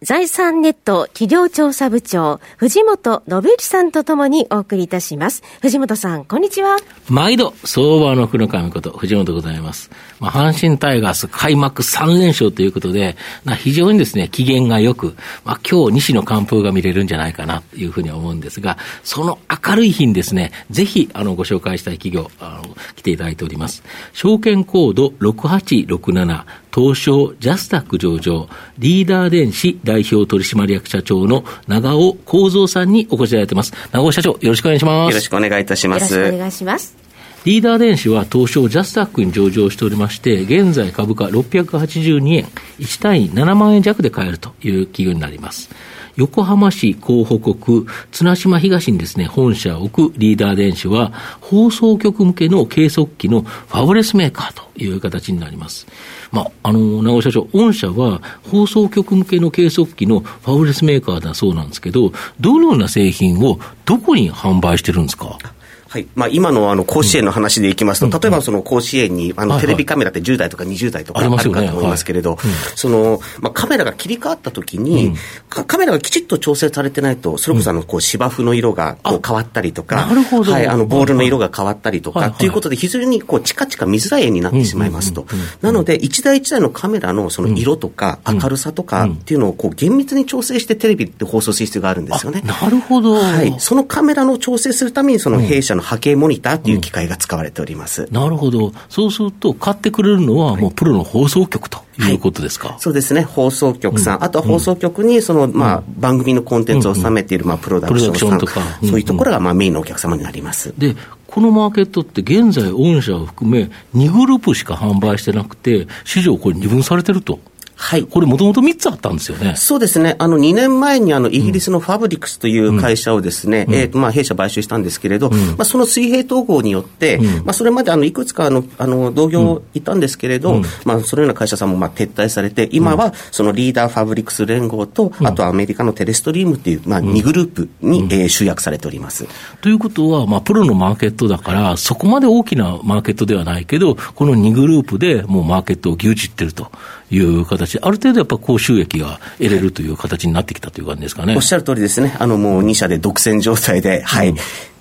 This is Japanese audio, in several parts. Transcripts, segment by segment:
財産ネット企業調査部長、藤本信之さんとともにお送りいたします。藤本さん、こんにちは。毎度、相場の福の神こと、藤本でございます。まあ、阪神タイガース開幕3連勝ということで、まあ、非常にですね、機嫌が良く、まあ、今日西の完封が見れるんじゃないかなというふうに思うんですが、その明るい日にですね、ぜひ、あの、ご紹介したい企業、あの、来ていただいております。証券コード6867、東証ジャスタック上場、リーダー電子代表取締役社長の長尾幸三さんにお越しいただいてます。長尾社長、よろしくお願いします。よろしくお願いいたします。よろしくお願いします。リーダー電子は東証ジャスタックに上場しておりまして、現在株価682円、1単位7万円弱で買えるという企業になります。横浜市港北区綱島東にですね、本社を置くリーダー電子は、放送局向けの計測器のファブレスメーカーという形になります。まあ、あの、長尾社長、御社は放送局向けの計測器のファブレスメーカーだそうなんですけど、どのような製品をどこに販売してるんですか？はい。まあ、今のあの甲子園の話でいきますと、例えばその甲子園にあのテレビカメラって10台とか20台とかあるかと思いますけれど、そのまあ、カメラが切り替わったときに、カメラがきちっと調整されてないと、それこそあのこう芝生の色がこう変わったりとか、はい、あのボールの色が変わったりとかということで、非常にこうチカチカ見づらい絵になってしまいますと。なので、一台一台のカメラのその色とか明るさとかっていうのをこう厳密に調整してテレビって放送する必要があるんですよね。なるほど。はい。そのカメラの調整するために、その弊社の波形モニターという機械が使われております、うん、なるほど、そうすると、買ってくれるのは、もうプロの放送局ということですか、はい、そうですね、放送局さん、うん、あとは放送局にその、まあ、番組のコンテンツを納めている、まあ、プロダクションさん、とか、そういうところが、まあ、メインのお客様になります。でこのマーケットって現在、御社を含め2グループしか販売してなくて、市場これ二分されてると。はい。これもともと3つあったんですよね。そうですね。あの、2年前にあの、イギリスの PHABRIX という会社をですね、うん、えっ、ー、と、まあ、弊社買収したんですけれど、うん、まあ、その水平統合によって、うん、まあ、それまであの、いくつかあの、あの、同業いたんですけれど、まあ、そのような会社さんもまあ、撤退されて、今はそのリーダー PHABRIX 連合と、あとアメリカの Telestream っていう、まあ、2グループに、えー、集約されております。ということは、まあ、プロのマーケットだから、そこまで大きなマーケットではないけど、この2グループでもうマーケットを牛耳ってるという形、ある程度やっぱ高収益が得れるという形になってきたという感じですかね。おっしゃる通りですね。あのもう2社で独占状態で、はい。うん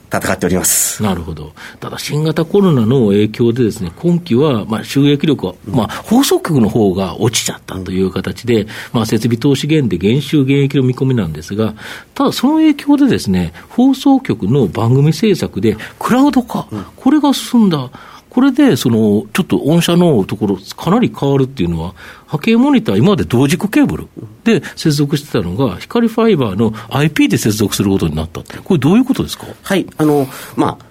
戦っておりますなるほど、ただ新型コロナの影響で、ですね今期はまあ収益力は、まあ、放送局の方が落ちちゃったという形で、まあ、設備投資減で減収減益の見込みなんですが、ただその影響で、ですね放送局の番組制作でクラウド化、これが進んだ。これで、その、ちょっと御社のところ、かなり変わるっていうのは、波形モニター、今まで同軸ケーブルで接続してたのが、光ファイバーの IP で接続することになったって、これどういうことですか？はい、あの、まあ、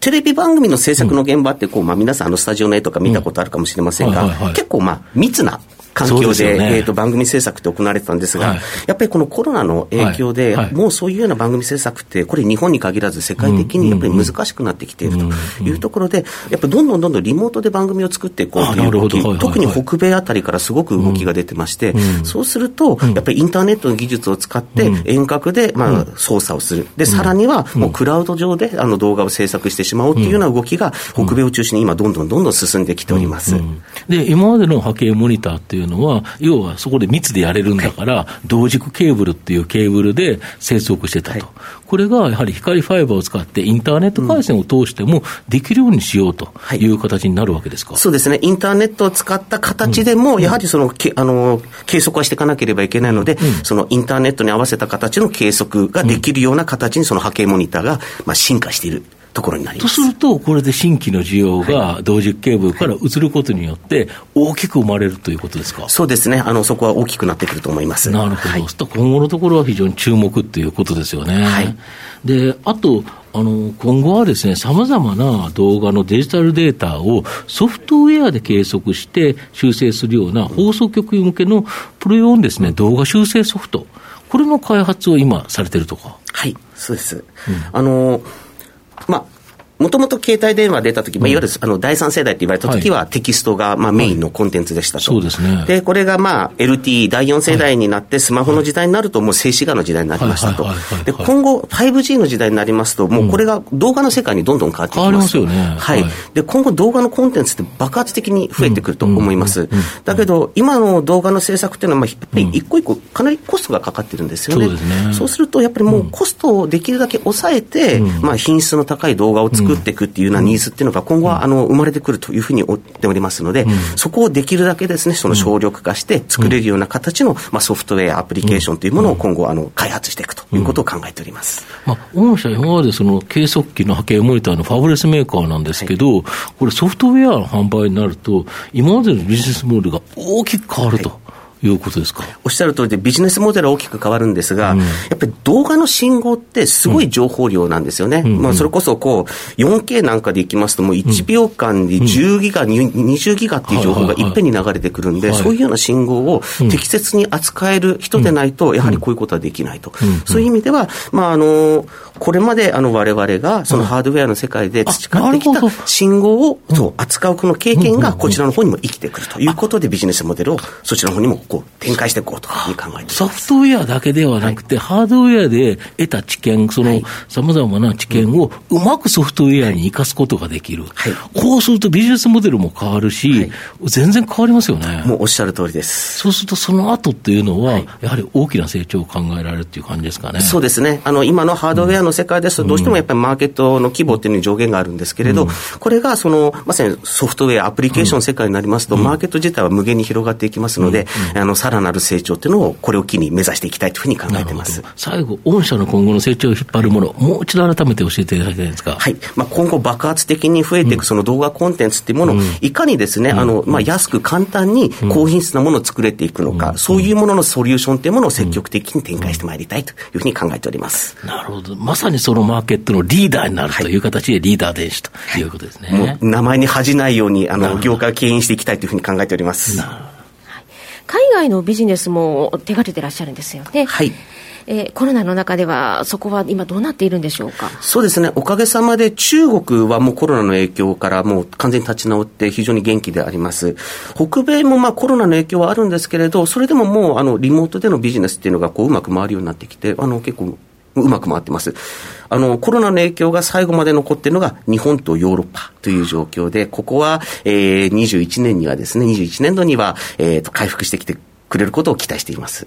テレビ番組の制作の現場ってこう、まあ、皆さん、あのスタジオの絵とか見たことあるかもしれませんが、結構、まあ、密な環境で、ね、えーと、番組制作って行われてたんですが、はい、やっぱりこのコロナの影響で、はい。はい、もうそういうような番組制作って、これ、日本に限らず世界的にやっぱり難しくなってきているというところで、やっぱどんどんどんどんリモートで番組を作っていこうという動き、特に北米あたりからすごく動きが出てまして、うん、そうすると、やっぱりインターネットの技術を使って遠隔で、まあ、操作をする。で、さらにはもうクラウド上であの動画を制作してしまおうというような動きが、北米を中心に今、どんどんどんどん進んできております。で、今までの波形モニターっていうのは、要はそこで密でやれるんだから、同軸ケーブルっていうケーブルで接続してたと。これがやはり光ファイバーを使ってインターネット回線を通してもできるようにしようという形になるわけですか、そうですね。インターネットを使った形でも、やはりその、けあの、計測はしていかなければいけないので、そのインターネットに合わせた形の計測ができるような形にその波形モニターが、まあ、進化している。ところになります。とすると、これで新規の需要が同軸ケーブルから移ることによって、大きく生まれるということですか、そうですね。あの、そこは大きくなってくると思います。なるほど、はい、今後のところは非常に注目ということですよね。はい、であとあの今後はですね、さまざまな動画のデジタルデータをソフトウェアで計測して修正するような放送局向けのプロ用のですね、動画修正ソフト、これの開発を今されてるとか？はい、そうです。うん、あのまあ、もともと携帯電話出た時、まあ、いわゆるあの第三世代って言われた時は、テキストがまあメインのコンテンツでしたと。そうですね。で、これがまあ LTE 第四世代になって、スマホの時代になるともう静止画の時代になりましたと。で、今後 5G の時代になりますと、もうこれが動画の世界にどんどん変わってきます。ますよね。はい。で、今後動画のコンテンツって爆発的に増えてくると思います。だけど、今の動画の制作っていうのは、まあ、やっぱり一個一個かなりコストがかかってるんですよね。そうですると、やっぱりもうコストをできるだけ抑えて、まあ品質の高い動画を作っていくっていうようなニーズっていうのが今後はあの生まれてくるというふうに思っておりますので、そこをできるだけですね、その省力化して作れるような形の、まあ、ソフトウェア、アプリケーションというものを今後あの開発していくということを考えております。まあ、御社、今までその計測器の波形モニターのファブレスメーカーなんですけど、はい、これソフトウェアの販売になると、今までのビジネスモデルが大きく変わると。はいいうことですか？おっしゃる通りで、ビジネスモデルは大きく変わるんですが、うん、やっぱり動画の信号ってすごい情報量なんですよね。うん、まあ、それこそこう、4K なんかでいきますと、もう1秒間に10ギガ、うん、20ギガっていう情報がいっぺんに流れてくるんで、そういうような信号を適切に扱える人でないと、やはりこういうことはできないと。そういう意味では、まあ、あの、これまであの我々がそのハードウェアの世界で培ってきた信号をそう扱うこの経験がこちらの方にも生きてくると。いうことでビジネスモデルをそちらの方にもこう展開していこうという考えソフトウェアだけではなくて、はい、ハードウェアで得た知見、そのさまざまな知見をうまくソフトウェアに生かすことができる、はい、こうするとビジネスモデルも変わるし、はい、全然変わりますよね。もうおっしゃる通りです。そうするとその後っていうのは、やはり大きな成長を考えられるっていう感じですかね。そうですね。あの今のハードウェアの世界ですと、どうしてもやっぱりマーケットの規模っていうのに上限があるんですけれど、うん、これがそのまさにソフトウェア、アプリケーション世界になりますと、うん、マーケット自体は無限に広がっていきますので、うん、あのさらなる成長っていうのをこれを機に目指していきたいというふうに考えてます。最後、御社の今後の成長を引っ張るもの、もう一度改めて教えていただきたいんですか？はい、まあ、今後、爆発的に増えていくその動画コンテンツっていうものを、いかにですね、あのまあ、安く簡単に高品質なものを作れていくのか、そういうもののソリューションっていうものを積極的に展開してまいりたいというふうに考えております。なるほど、まさにそのマーケットのリーダーになるという形でリーダー電子ということですね。はい、もう名前に恥じないようにあの業界を牽引していきたいというふうに考えております。なるほど海外のビジネスも手掛けてらっしゃるんですよね。はい。えー、コロナの中では、そこは今、どうなっているんでしょうか？そうですね、おかげさまで中国はもうコロナの影響からもう完全に立ち直って、非常に元気であります。北米もまあコロナの影響はあるんですけれど、それでももうあのリモートでのビジネスっていうのがこううまく回るようになってきて、あの結構うまく回ってます。あの、コロナの影響が最後まで残っているのが日本とヨーロッパという状況で、ここは、えー、21年にはですね、21年度には、えー、と、回復してきてくれることを期待しています。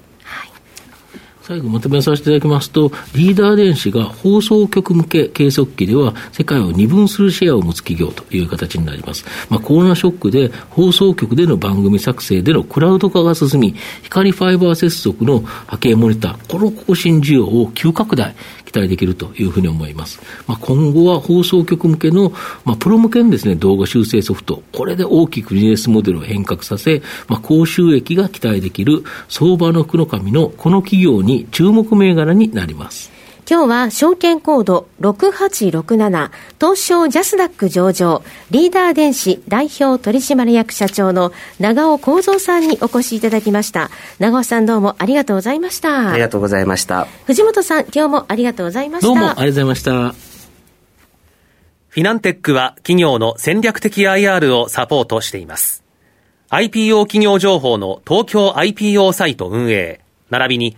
最後まとめさせていただきますと、リーダー電子が放送局向け計測器では、世界を二分するシェアを持つ企業という形になります。まあ、コロナショックで放送局での番組作成でのクラウド化が進み、光ファイバー接続の波形モニター、この更新需要を急拡大、期待できるというふうに思います。まあ、今後は放送局向けの、まあ、プロ向けのですね、動画修正ソフト、これで大きくビジネスモデルを変革させ、まあ、高収益が期待できる相場の福の神のこの企業に注目銘柄になります。今日は証券コード6867東証ジャスダック上場リーダー電子代表取締役社長の長尾幸三さんにお越しいただきました。長尾さんどうもありがとうございました。ありがとうございました。藤本さん今日もありがとうございました。どうもありがとうございました。フィナンテックは企業の戦略的 IR をサポートしています。IPO 企業情報の東京 IPO サイト運営。並びに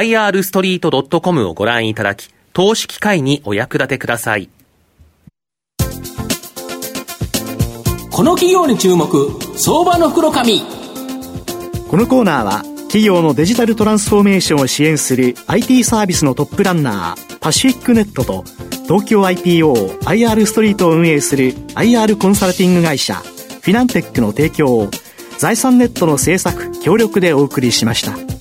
irstreet.com をご覧いただき、投資機会にお役立てください。この企業に注目、相場の袋紙。このコーナーは、企業のデジタルトランスフォーメーションを支援する IT サービスのトップランナー、パシフィックネットと、東京 IPOIR ストリートを運営する IR コンサルティング会社フィナンテックの提供を財産ネットの制作協力でお送りしました。